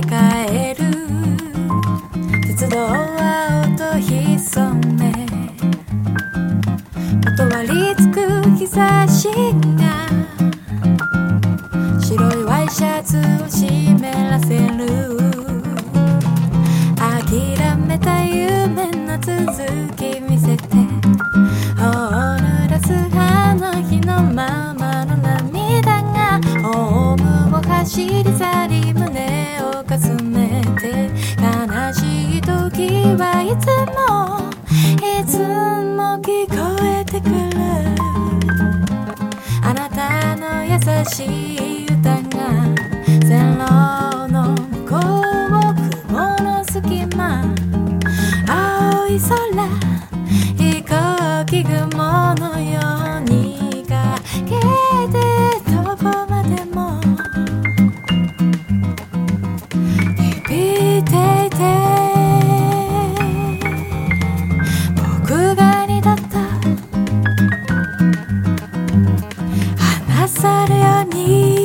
り返る。鉄道は音潜め。まとりつく日差しが。白いワイシャツを湿らせる。諦めた夢の続き見せて。頬濡らすあの日のままの涙が。ホームを走り去りはいつもいつも聞こえてくる。あなたの優しい歌が線路の向こう雲の隙間青い空飛行機雲のよう。さるように